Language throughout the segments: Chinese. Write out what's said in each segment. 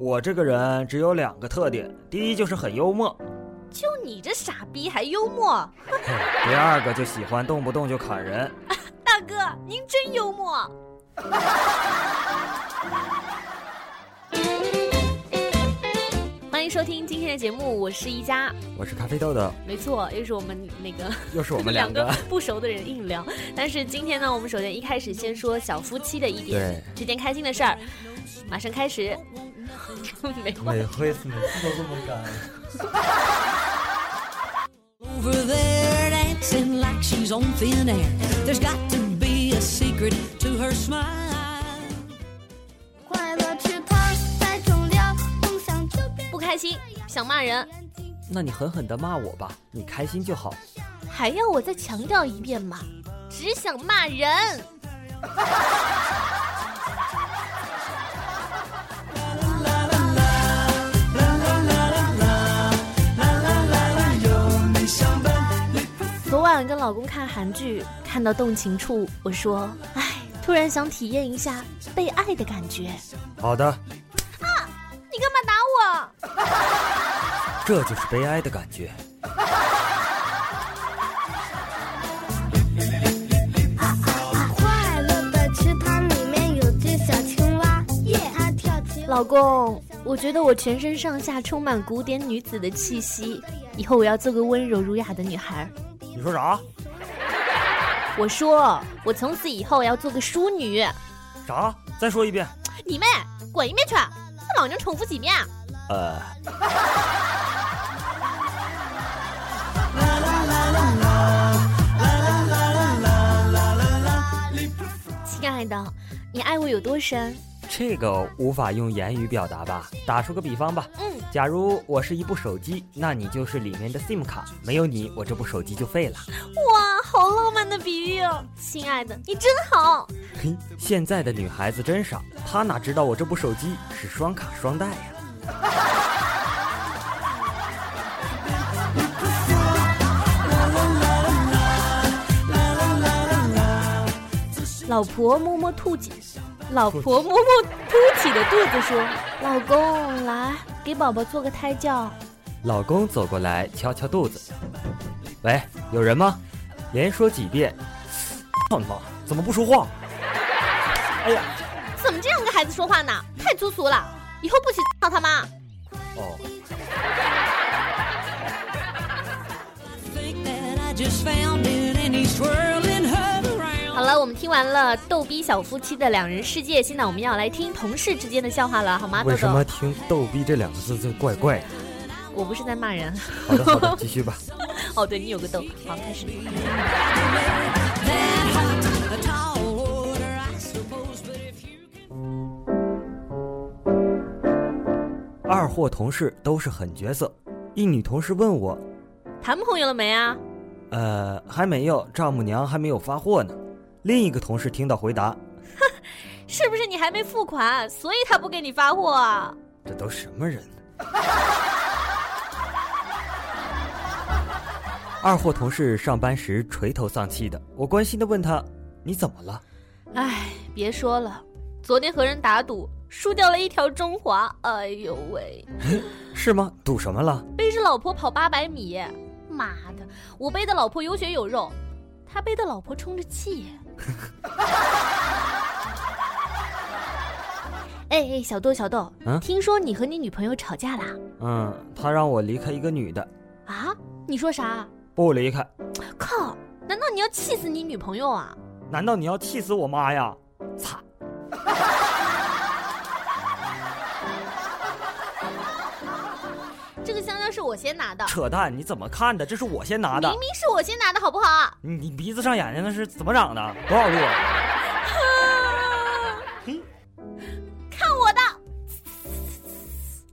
我这个人只有两个特点，第一就是很幽默，就你这傻逼还幽默，第二个就喜欢动不动就砍人。大哥您真幽默。欢迎收听今天的节目，我是一佳，我是咖啡豆豆，没错，又是我们那个，又是我们两个不熟的人硬聊。但是今天呢，我们首先一开始先说小夫妻的一点，这件开心的事儿，马上开始。每每回每次都这么干。不开心，想骂人，那你狠狠的骂我吧，你开心就好。还要我再强调一遍吗？只想骂人。老公看韩剧，看到动情处，我说：“哎，突然想体验一下被爱的感觉。”好的。啊！你干嘛打我？这就是悲哀的感觉。快乐的池塘里面有只小青蛙，它跳起。老公，我觉得我全身上下充满古典女子的气息，以后我要做个温柔儒雅的女孩。你说啥？我说我从此以后要做个淑女。啥？再说一遍。你妹，滚一边去！这老娘重复几遍？呃。亲爱的，你爱我有多深？这个无法用言语表达吧？打出个比方吧。嗯。假如我是一部手机，那你就是里面的 SIM 卡，没有你，我这部手机就废了。哇，好浪漫的比喻哦，亲爱的，你真好。嘿，现在的女孩子真傻，她哪知道我这部手机是双卡双待呀？老婆摸摸兔子。老婆摸摸凸起的肚子说：“老公，来给宝宝做个胎教。”老公走过来敲敲肚子：“喂，有人吗？连说几遍。”“操你妈，怎么不说话？”“哎呀，怎么这样跟孩子说话呢？太粗俗了！以后不许操他妈。”“哦。”好了，我们听完了逗逼小夫妻的两人世界，现在我们要来听同事之间的笑话了，好吗？为什么听“逗逼”这两个字就怪怪的？我不是在骂人。好的，好的，继续吧。哦，对你有个逗，好，开始。二货同事都是狠角色，一女同事问我：“谈朋友了没啊？”“呃，还没有，丈母娘还没有发货呢。”另一个同事听到回答：“哼，是不是你还没付款，所以他不给你发货啊？”这都什么人？二货同事上班时垂头丧气的，我关心的问他：“你怎么了？”哎，别说了，昨天和人打赌，输掉了一条中华。哎呦喂！是吗？赌什么了？背着老婆跑八百米。妈的，我背的老婆有血有肉，他背的老婆充着气。哎哎，小豆小豆，嗯，听说你和你女朋友吵架啦？嗯，她让我离开一个女的。啊？你说啥？不离开。靠！难道你要气死你女朋友啊？难道你要气死我妈呀？擦！这个香蕉是我先拿的。扯淡！你怎么看的？这是我先拿的。明明是我先拿的，好不好？你鼻子上眼睛那是怎么长的？多少度？看我的！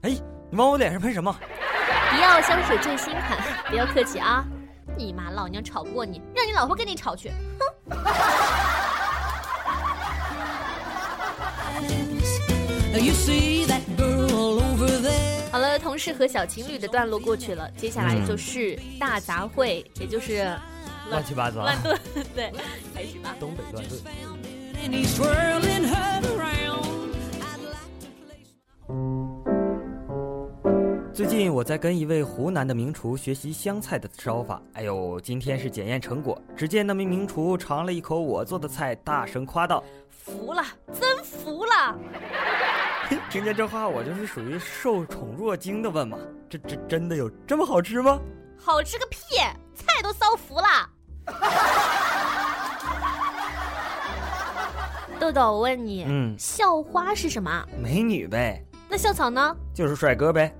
哎，你往我脸上喷什么？迪奥香水最新款，不要客气啊！你妈老娘吵不过你，让你老婆跟你吵去！哼！好了，同事和小情侣的段落过去了，接下来就是大杂烩，也就是乱七八糟、乱炖。对，开始吧。东北乱炖。最近我在跟一位湖南的名厨学习湘菜的烧法。哎呦，今天是检验成果，只见那名名厨尝了一口我做的菜，大声夸道：“服了，真服了！” 听见这话，我就是属于受宠若惊的问嘛：“这这真的有这么好吃吗？”好吃个屁，菜都烧服了。豆豆，我问你，嗯，校花是什么？美女呗。那校草呢？就是帅哥呗。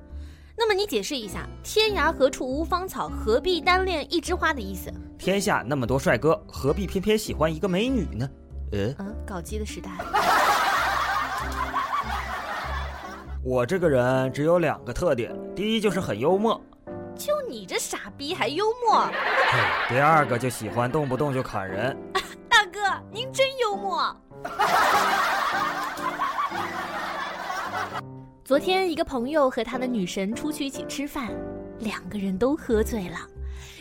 那么你解释一下“天涯何处无芳草，何必单恋一枝花”的意思？天下那么多帅哥，何必偏偏喜欢一个美女呢？呃，嗯，搞基的时代。我这个人只有两个特点，第一就是很幽默。就你这傻逼还幽默？第二个就喜欢动不动就砍人。大哥，您真幽默。昨天，一个朋友和他的女神出去一起吃饭，两个人都喝醉了，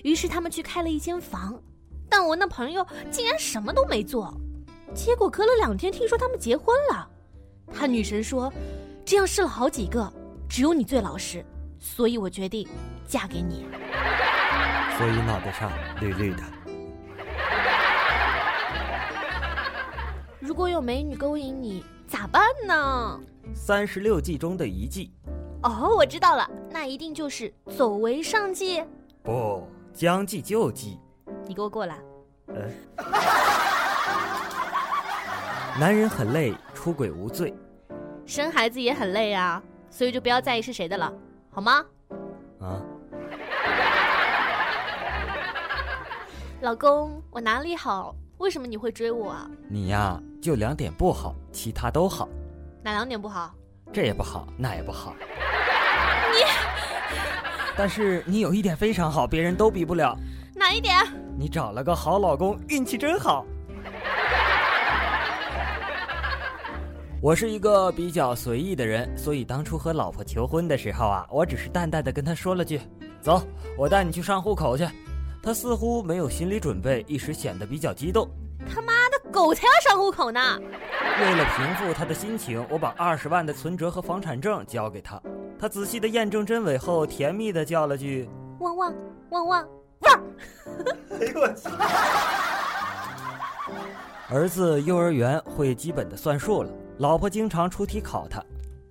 于是他们去开了一间房，但我那朋友竟然什么都没做，结果隔了两天，听说他们结婚了。他女神说：“这样试了好几个，只有你最老实，所以我决定嫁给你。”所以脑袋上绿绿的。如果有美女勾引你，咋办呢？三十六计中的一计，哦，我知道了，那一定就是走为上计。不，将计就计。你给我过来。呃。男人很累，出轨无罪。生孩子也很累啊，所以就不要在意是谁的了，好吗？啊。老公，我哪里好？为什么你会追我啊？你呀，就两点不好，其他都好。哪两点不好？这也不好，那也不好。你，但是你有一点非常好，别人都比不了。哪一点？你找了个好老公，运气真好。我是一个比较随意的人，所以当初和老婆求婚的时候啊，我只是淡淡的跟她说了句：“走，我带你去上户口去。”她似乎没有心理准备，一时显得比较激动。他妈的狗才要上户口呢！为了平复他的心情，我把二十万的存折和房产证交给他。他仔细的验证真伪后，甜蜜的叫了句：“汪汪汪汪汪！” 哎呦我去！儿子幼儿园会基本的算术了，老婆经常出题考他。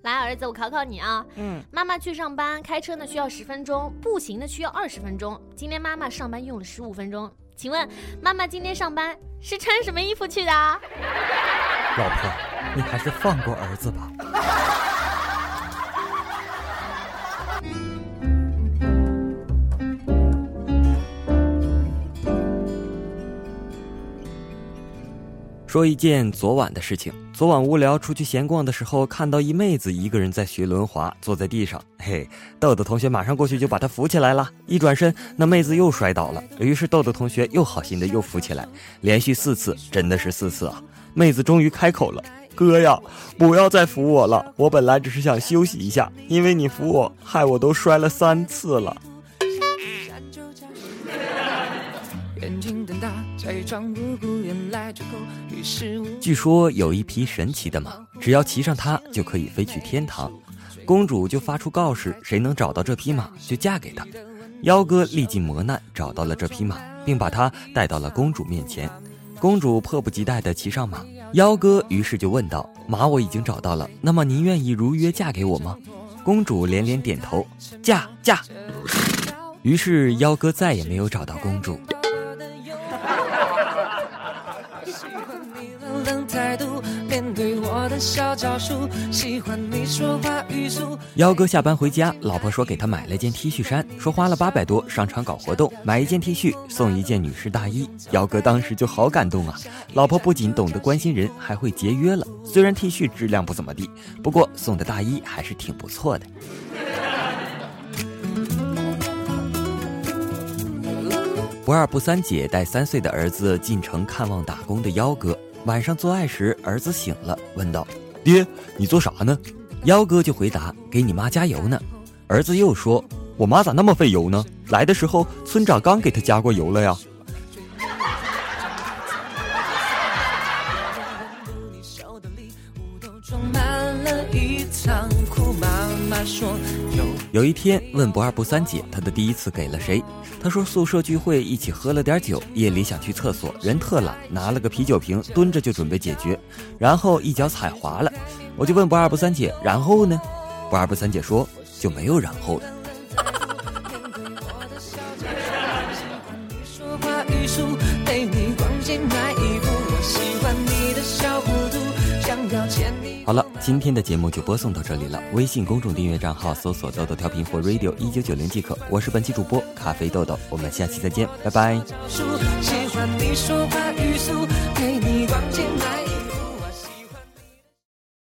来，儿子，我考考你啊。嗯。妈妈去上班，开车呢需要十分钟，步行呢需要二十分钟。今天妈妈上班用了十五分钟。请问妈妈今天上班是穿什么衣服去的？老婆，你还是放过儿子吧。说一件昨晚的事情。昨晚无聊出去闲逛的时候，看到一妹子一个人在学轮滑，坐在地上。嘿，豆豆同学马上过去就把她扶起来了。一转身，那妹子又摔倒了。于是豆豆同学又好心的又扶起来，连续四次，真的是四次啊！妹子终于开口了：“哥呀，不要再扶我了，我本来只是想休息一下，因为你扶我，害我都摔了三次了。”眼睛瞪大据说有一匹神奇的马，只要骑上它就可以飞去天堂。公主就发出告示，谁能找到这匹马，就嫁给他。妖哥历尽磨难找到了这匹马，并把它带到了公主面前。公主迫不及待地骑上马，妖哥于是就问道：“马我已经找到了，那么您愿意如约嫁给我吗？”公主连连点头：“嫁嫁。”于是妖哥再也没有找到公主。小招数，喜欢你说话语速幺哥下班回家，老婆说给他买了件 T 恤衫，说花了八百多，商场搞活动，买一件 T 恤送一件女士大衣。幺哥当时就好感动啊！老婆不仅懂得关心人，还会节约了。虽然 T 恤质量不怎么地，不过送的大衣还是挺不错的。不二不三姐带三岁的儿子进城看望打工的幺哥。晚上做爱时，儿子醒了，问道：“爹，你做啥呢？”幺哥就回答：“给你妈加油呢。”儿子又说：“我妈咋那么费油呢？来的时候村长刚给她加过油了呀。”有一天问不二不三姐，她的第一次给了谁？她说宿舍聚会一起喝了点酒，夜里想去厕所，人特懒，拿了个啤酒瓶蹲着就准备解决，然后一脚踩滑了。我就问不二不三姐，然后呢？不二不三姐说就没有然后了。好了，今天的节目就播送到这里了。微信公众订阅账号搜索“豆豆调频”或 “radio 一九九零”即可。我是本期主播咖啡豆豆，我们下期再见，拜拜。